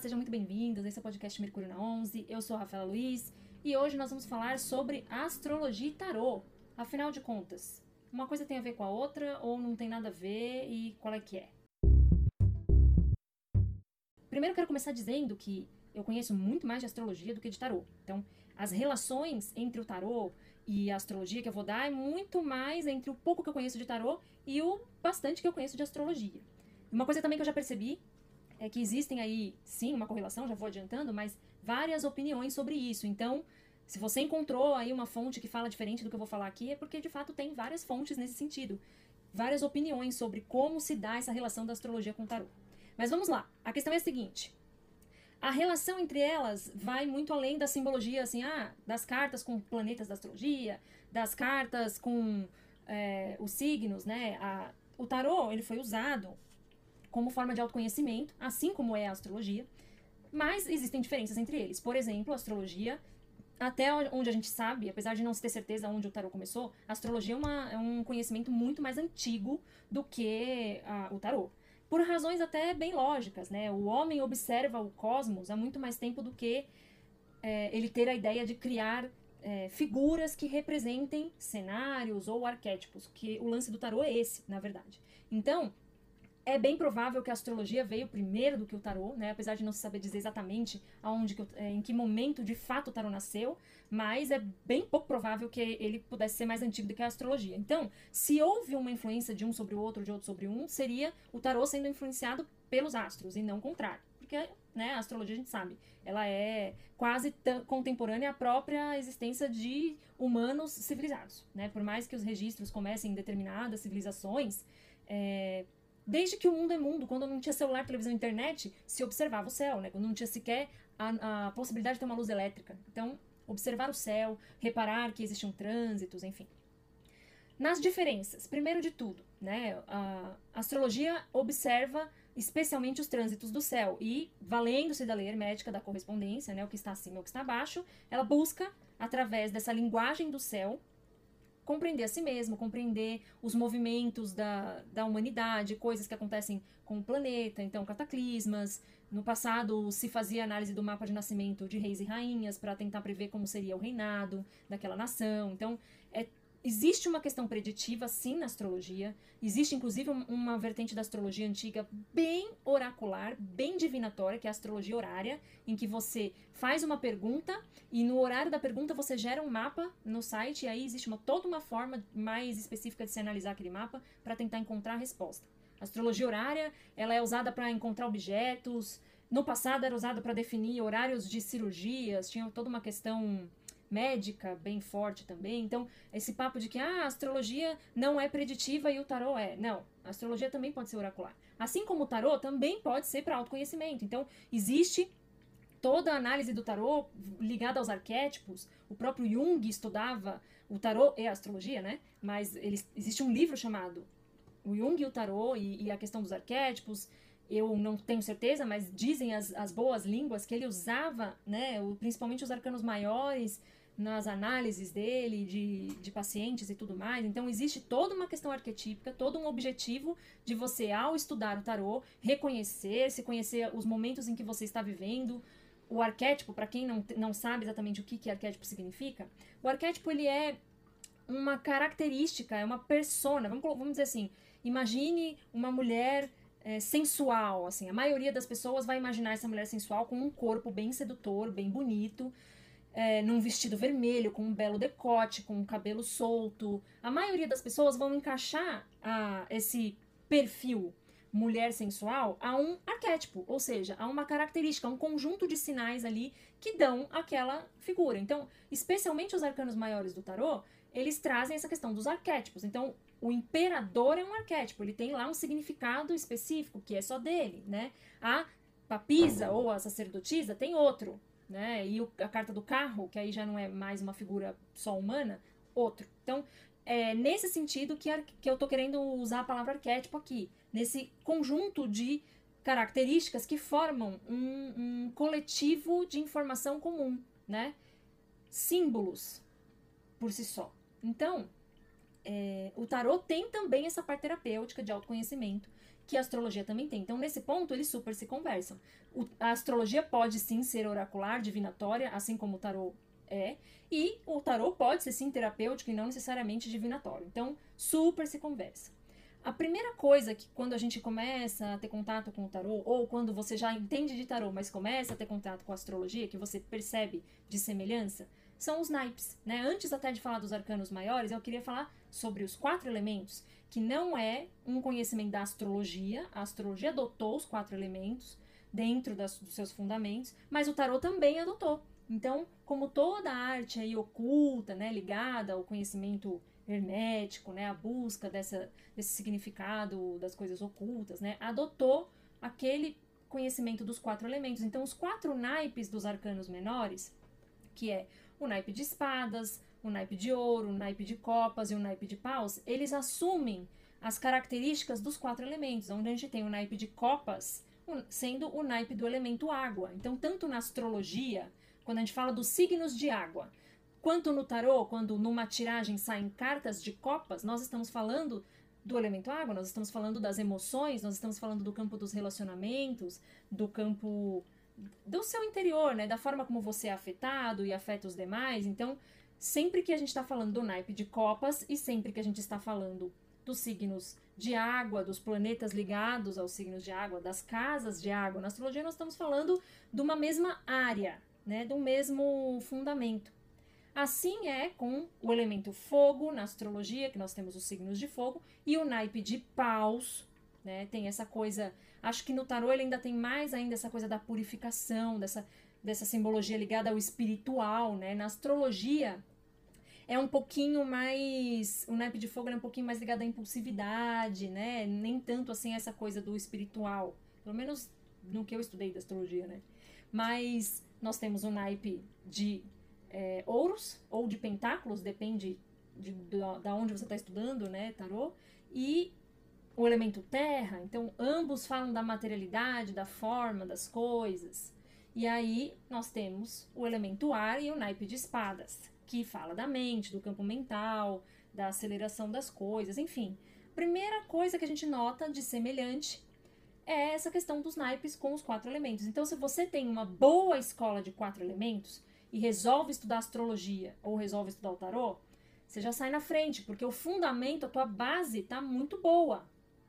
sejam muito bem-vindos. Esse é o podcast Mercúrio na 11. Eu sou a Rafaela Luiz e hoje nós vamos falar sobre astrologia e tarô. Afinal de contas, uma coisa tem a ver com a outra ou não tem nada a ver e qual é que é? Primeiro quero começar dizendo que eu conheço muito mais de astrologia do que de tarô. Então, as relações entre o tarô e a astrologia que eu vou dar é muito mais entre o pouco que eu conheço de tarô e o bastante que eu conheço de astrologia. Uma coisa também que eu já percebi é que existem aí, sim, uma correlação, já vou adiantando, mas várias opiniões sobre isso. Então, se você encontrou aí uma fonte que fala diferente do que eu vou falar aqui, é porque de fato tem várias fontes nesse sentido. Várias opiniões sobre como se dá essa relação da astrologia com o tarô. Mas vamos lá. A questão é a seguinte: a relação entre elas vai muito além da simbologia, assim, ah, das cartas com planetas da astrologia, das cartas com é, os signos, né? A, o tarô, ele foi usado como forma de autoconhecimento, assim como é a astrologia, mas existem diferenças entre eles. Por exemplo, a astrologia, até onde a gente sabe, apesar de não se ter certeza onde o tarô começou, a astrologia é, uma, é um conhecimento muito mais antigo do que a, o tarô. Por razões até bem lógicas, né? O homem observa o cosmos há muito mais tempo do que é, ele ter a ideia de criar é, figuras que representem cenários ou arquétipos, que o lance do tarô é esse, na verdade. Então, é bem provável que a astrologia veio primeiro do que o tarô, né? Apesar de não se saber dizer exatamente aonde que, é, em que momento de fato o tarô nasceu, mas é bem pouco provável que ele pudesse ser mais antigo do que a astrologia. Então, se houve uma influência de um sobre o outro, de outro sobre um, seria o tarô sendo influenciado pelos astros e não o contrário. Porque né, a astrologia a gente sabe, ela é quase contemporânea à própria existência de humanos civilizados, né? Por mais que os registros comecem em determinadas civilizações, é, Desde que o mundo é mundo, quando não tinha celular, televisão, internet, se observava o céu, né? Quando não tinha sequer a, a possibilidade de ter uma luz elétrica. Então, observar o céu, reparar que existiam trânsitos, enfim. Nas diferenças, primeiro de tudo, né? A astrologia observa especialmente os trânsitos do céu e, valendo-se da lei hermética da correspondência, né, o que está acima e o que está abaixo, ela busca, através dessa linguagem do céu, compreender a si mesmo, compreender os movimentos da, da humanidade, coisas que acontecem com o planeta, então cataclismas. No passado se fazia análise do mapa de nascimento de reis e rainhas para tentar prever como seria o reinado daquela nação. Então, é Existe uma questão preditiva, sim, na astrologia. Existe, inclusive, uma vertente da astrologia antiga bem oracular, bem divinatória, que é a astrologia horária, em que você faz uma pergunta e no horário da pergunta você gera um mapa no site e aí existe uma, toda uma forma mais específica de se analisar aquele mapa para tentar encontrar a resposta. A astrologia horária, ela é usada para encontrar objetos. No passado era usada para definir horários de cirurgias, tinha toda uma questão médica bem forte também. Então, esse papo de que ah, a astrologia não é preditiva e o tarô é. Não, a astrologia também pode ser oracular. Assim como o tarô também pode ser para autoconhecimento. Então, existe toda a análise do tarô ligada aos arquétipos. O próprio Jung estudava o tarô e a astrologia, né? Mas ele, existe um livro chamado O Jung e o Tarô e, e a questão dos arquétipos eu não tenho certeza, mas dizem as, as boas línguas que ele usava, né, o, principalmente os arcanos maiores, nas análises dele, de, de pacientes e tudo mais. Então, existe toda uma questão arquetípica, todo um objetivo de você, ao estudar o tarô, reconhecer, se conhecer os momentos em que você está vivendo. O arquétipo, para quem não, não sabe exatamente o que, que arquétipo significa, o arquétipo ele é uma característica, é uma persona. Vamos, vamos dizer assim: imagine uma mulher é, sensual, assim. A maioria das pessoas vai imaginar essa mulher sensual com um corpo bem sedutor, bem bonito, é, num vestido vermelho, com um belo decote, com um cabelo solto. A maioria das pessoas vão encaixar a, esse perfil mulher sensual a um arquétipo, ou seja, a uma característica, a um conjunto de sinais ali que dão aquela figura. Então, especialmente os arcanos maiores do tarô, eles trazem essa questão dos arquétipos. Então, o imperador é um arquétipo, ele tem lá um significado específico que é só dele, né? A papisa ou a sacerdotisa tem outro, né? E o, a carta do carro, que aí já não é mais uma figura só humana, outro. Então, é nesse sentido que, que eu tô querendo usar a palavra arquétipo aqui, nesse conjunto de características que formam um, um coletivo de informação comum, né? Símbolos por si só. Então, é, o tarô tem também essa parte terapêutica de autoconhecimento, que a astrologia também tem. Então, nesse ponto, eles super se conversam. O, a astrologia pode sim ser oracular, divinatória, assim como o tarô é, e o tarô pode ser sim terapêutico e não necessariamente divinatório. Então, super se conversa. A primeira coisa que quando a gente começa a ter contato com o tarô, ou quando você já entende de tarô, mas começa a ter contato com a astrologia, que você percebe de semelhança, são os naipes. Né? Antes até de falar dos arcanos maiores, eu queria falar sobre os quatro elementos, que não é um conhecimento da astrologia. A astrologia adotou os quatro elementos dentro das, dos seus fundamentos, mas o tarô também adotou. Então, como toda arte aí oculta, né, ligada ao conhecimento hermético, né, a busca dessa, desse significado das coisas ocultas, né, adotou aquele conhecimento dos quatro elementos. Então, os quatro naipes dos arcanos menores, que é o naipe de espadas, o naipe de ouro, o naipe de copas e o naipe de paus, eles assumem as características dos quatro elementos, onde a gente tem o naipe de copas sendo o naipe do elemento água. Então, tanto na astrologia quando a gente fala dos signos de água. Quanto no tarô, quando numa tiragem saem cartas de copas, nós estamos falando do elemento água, nós estamos falando das emoções, nós estamos falando do campo dos relacionamentos, do campo do seu interior, né? Da forma como você é afetado e afeta os demais. Então, sempre que a gente está falando do naipe de copas e sempre que a gente está falando dos signos de água, dos planetas ligados aos signos de água, das casas de água, na astrologia nós estamos falando de uma mesma área, né, do mesmo fundamento. Assim é com o elemento fogo na astrologia, que nós temos os signos de fogo, e o naipe de paus, né, tem essa coisa, acho que no tarô ele ainda tem mais ainda essa coisa da purificação, dessa, dessa simbologia ligada ao espiritual, né, na astrologia é um pouquinho mais, o naipe de fogo é um pouquinho mais ligado à impulsividade, né, nem tanto assim essa coisa do espiritual, pelo menos no que eu estudei da astrologia, né, mas nós temos um naipe de é, ouros ou de pentáculos, depende de, de, da onde você está estudando, né, tarô, e o elemento terra. Então, ambos falam da materialidade, da forma das coisas. E aí nós temos o elemento ar e o naipe de espadas, que fala da mente, do campo mental, da aceleração das coisas, enfim. Primeira coisa que a gente nota de semelhante é essa questão dos naipes com os quatro elementos. Então, se você tem uma boa escola de quatro elementos e resolve estudar astrologia ou resolve estudar o tarô, você já sai na frente, porque o fundamento, a tua base tá muito boa.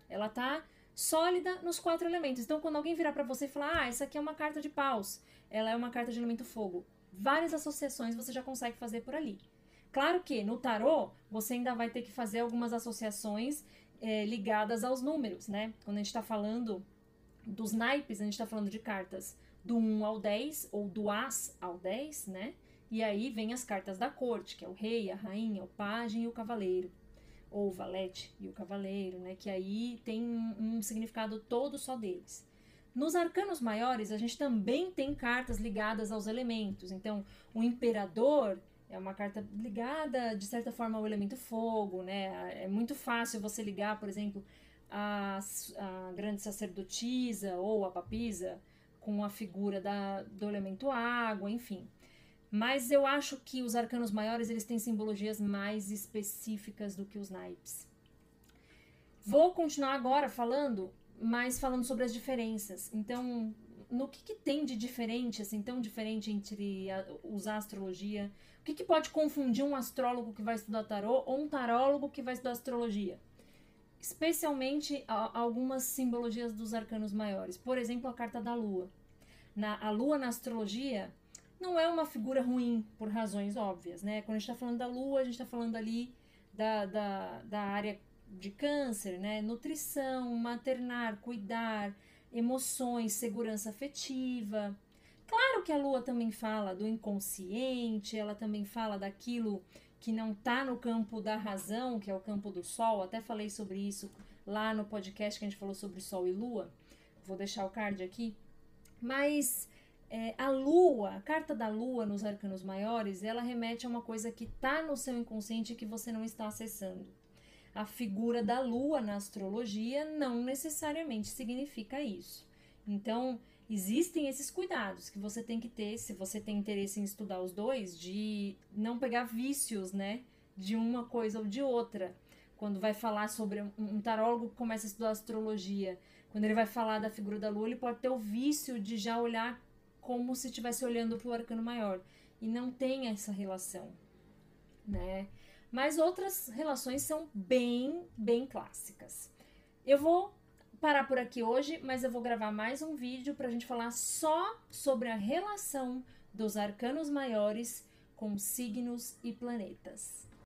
Ela tá sólida nos quatro elementos. Então, quando alguém virar para você e falar: "Ah, essa aqui é uma carta de paus, ela é uma carta de elemento fogo", várias associações você já consegue fazer por ali. Claro que no tarô você ainda vai ter que fazer algumas associações é, ligadas aos números, né? Quando a gente está falando dos naipes, a gente está falando de cartas do 1 ao 10 ou do As ao 10, né? E aí vem as cartas da corte, que é o rei, a rainha, o pajem e o cavaleiro. Ou o valete e o cavaleiro, né? Que aí tem um, um significado todo só deles. Nos arcanos maiores, a gente também tem cartas ligadas aos elementos. Então, o imperador é uma carta ligada, de certa forma, ao elemento fogo, né? É muito fácil você ligar, por exemplo, a, a grande sacerdotisa ou a papisa com a figura da, do elemento água, enfim. Mas eu acho que os arcanos maiores eles têm simbologias mais específicas do que os naipes. Vou continuar agora falando, mas falando sobre as diferenças. Então, no que, que tem de diferente, assim, tão diferente entre a, usar astrologia o que, que pode confundir um astrólogo que vai estudar tarô ou um tarólogo que vai estudar astrologia? Especialmente a, algumas simbologias dos arcanos maiores. Por exemplo, a carta da lua. Na, a lua na astrologia não é uma figura ruim, por razões óbvias, né? Quando a gente está falando da lua, a gente está falando ali da, da, da área de câncer, né? Nutrição, maternar, cuidar, emoções, segurança afetiva. Claro que a lua também fala do inconsciente, ela também fala daquilo que não está no campo da razão, que é o campo do sol. Até falei sobre isso lá no podcast que a gente falou sobre sol e lua. Vou deixar o card aqui. Mas é, a lua, a carta da lua nos arcanos maiores, ela remete a uma coisa que está no seu inconsciente e que você não está acessando. A figura da lua na astrologia não necessariamente significa isso. Então, existem esses cuidados que você tem que ter se você tem interesse em estudar os dois, de não pegar vícios, né, de uma coisa ou de outra. quando vai falar sobre um, tarólogo que começa a estudar astrologia, quando ele vai falar da figura da lua, ele pode ter o vício de já olhar como se estivesse olhando para o arcano maior. E não tem essa relação, né? Mas outras relações são bem, bem clássicas. Eu vou parar por aqui hoje, mas eu vou gravar mais um vídeo para a gente falar só sobre a relação dos arcanos maiores com signos e planetas.